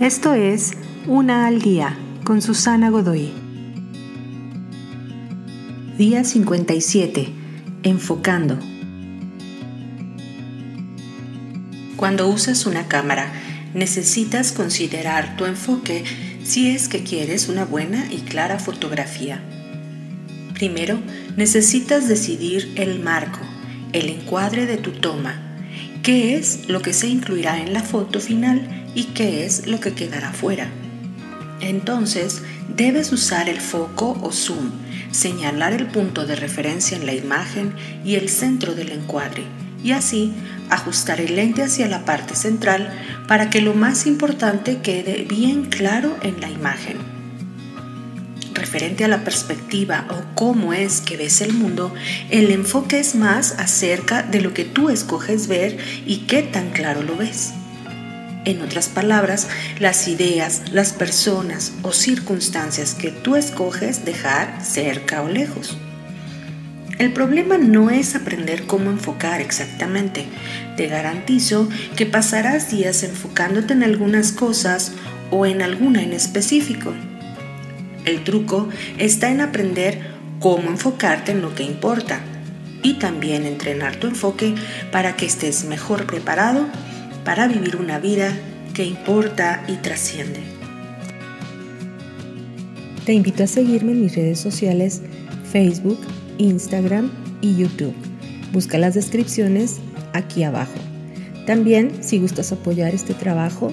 Esto es Una al Día con Susana Godoy. Día 57. Enfocando. Cuando usas una cámara, necesitas considerar tu enfoque si es que quieres una buena y clara fotografía. Primero, necesitas decidir el marco, el encuadre de tu toma, qué es lo que se incluirá en la foto final y qué es lo que quedará fuera. Entonces, debes usar el foco o zoom, señalar el punto de referencia en la imagen y el centro del encuadre, y así ajustar el lente hacia la parte central para que lo más importante quede bien claro en la imagen. Referente a la perspectiva o cómo es que ves el mundo, el enfoque es más acerca de lo que tú escoges ver y qué tan claro lo ves. En otras palabras, las ideas, las personas o circunstancias que tú escoges dejar cerca o lejos. El problema no es aprender cómo enfocar exactamente. Te garantizo que pasarás días enfocándote en algunas cosas o en alguna en específico. El truco está en aprender cómo enfocarte en lo que importa y también entrenar tu enfoque para que estés mejor preparado para vivir una vida que importa y trasciende. Te invito a seguirme en mis redes sociales Facebook, Instagram y YouTube. Busca las descripciones aquí abajo. También, si gustas apoyar este trabajo,